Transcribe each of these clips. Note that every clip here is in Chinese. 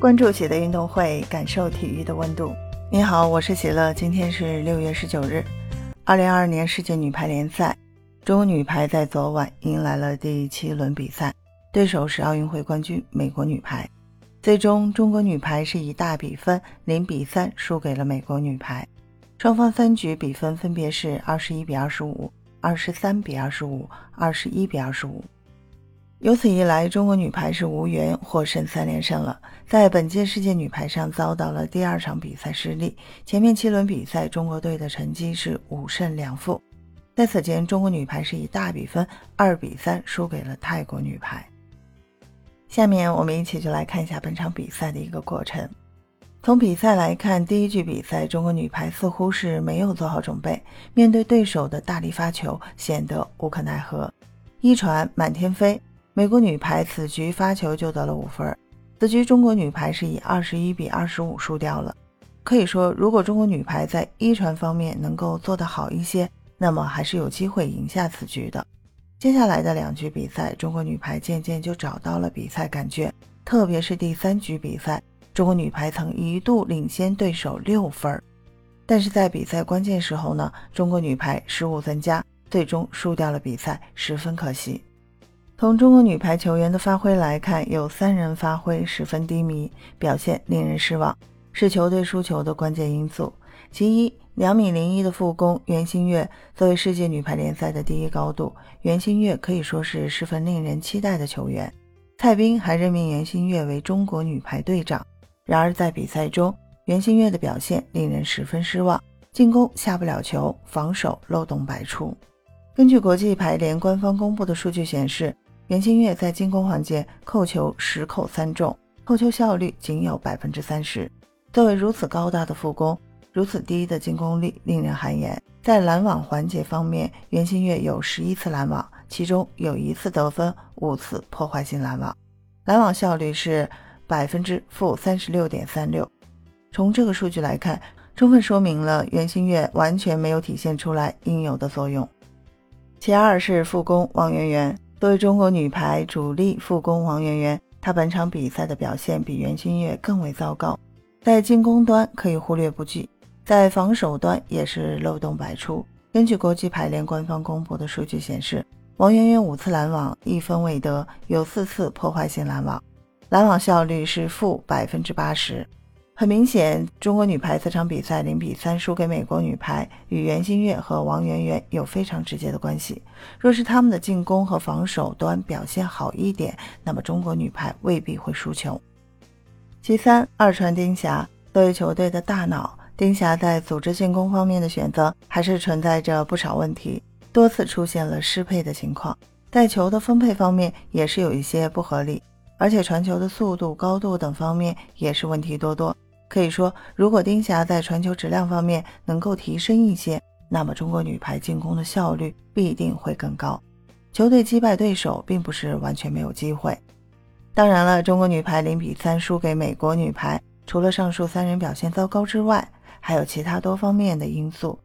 关注喜乐运动会，感受体育的温度。你好，我是喜乐，今天是六月十九日。二零二二年世界女排联赛，中国女排在昨晚迎来了第七轮比赛，对手是奥运会冠军美国女排。最终，中国女排是以大比分零比三输给了美国女排。双方三局比分分别是二十一比二十五、二十三比二十五、二十一比二十五。由此一来，中国女排是无缘获胜三连胜了。在本届世界女排上遭到了第二场比赛失利。前面七轮比赛，中国队的成绩是五胜两负。在此前，中国女排是以大比分二比三输给了泰国女排。下面我们一起就来看一下本场比赛的一个过程。从比赛来看，第一局比赛，中国女排似乎是没有做好准备，面对对手的大力发球，显得无可奈何。一传满天飞。美国女排此局发球就得了五分，此局中国女排是以二十一比二十五输掉了。可以说，如果中国女排在一传方面能够做得好一些，那么还是有机会赢下此局的。接下来的两局比赛，中国女排渐渐就找到了比赛感觉，特别是第三局比赛，中国女排曾一度领先对手六分，但是在比赛关键时候呢，中国女排失误增加，最终输掉了比赛，十分可惜。从中国女排球员的发挥来看，有三人发挥十分低迷，表现令人失望，是球队输球的关键因素。其一，两米零一的副攻袁心玥，作为世界女排联赛的第一高度，袁心玥可以说是十分令人期待的球员。蔡斌还任命袁心玥为中国女排队长。然而在比赛中，袁心玥的表现令人十分失望，进攻下不了球，防守漏洞百出。根据国际排联官方公布的数据显示。袁心玥在进攻环节扣球十扣三中，扣球效率仅有百分之三十。作为如此高大的副攻，如此低的进攻力，令人汗颜。在拦网环节方面，袁心玥有十一次拦网，其中有一次得分，五次破坏性拦网，拦网效率是百分之负三十六点三六。从这个数据来看，充分说明了袁心玥完全没有体现出来应有的作用。其二是副攻王媛媛。作为中国女排主力副攻，王媛媛，她本场比赛的表现比袁心玥更为糟糕。在进攻端可以忽略不计，在防守端也是漏洞百出。根据国际排联官方公布的数据显示，王媛媛五次拦网一分未得，有四次破坏性拦网，拦网效率是负百分之八十。很明显，中国女排这场比赛零比三输给美国女排，与袁心玥和王媛媛有非常直接的关系。若是他们的进攻和防守端表现好一点，那么中国女排未必会输球。其三，二传丁霞作为球队的大脑，丁霞在组织进攻方面的选择还是存在着不少问题，多次出现了失配的情况，在球的分配方面也是有一些不合理，而且传球的速度、高度等方面也是问题多多。可以说，如果丁霞在传球质量方面能够提升一些，那么中国女排进攻的效率必定会更高。球队击败对手并不是完全没有机会。当然了，中国女排零比三输给美国女排，除了上述三人表现糟糕之外，还有其他多方面的因素，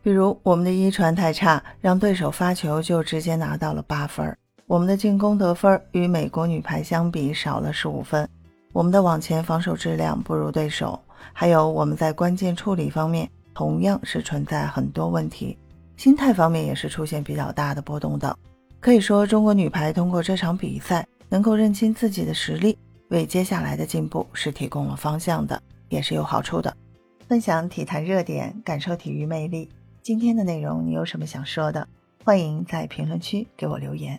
比如我们的一传太差，让对手发球就直接拿到了八分；我们的进攻得分与美国女排相比少了十五分。我们的网前防守质量不如对手，还有我们在关键处理方面同样是存在很多问题，心态方面也是出现比较大的波动的。可以说，中国女排通过这场比赛能够认清自己的实力，为接下来的进步是提供了方向的，也是有好处的。分享体坛热点，感受体育魅力。今天的内容你有什么想说的？欢迎在评论区给我留言。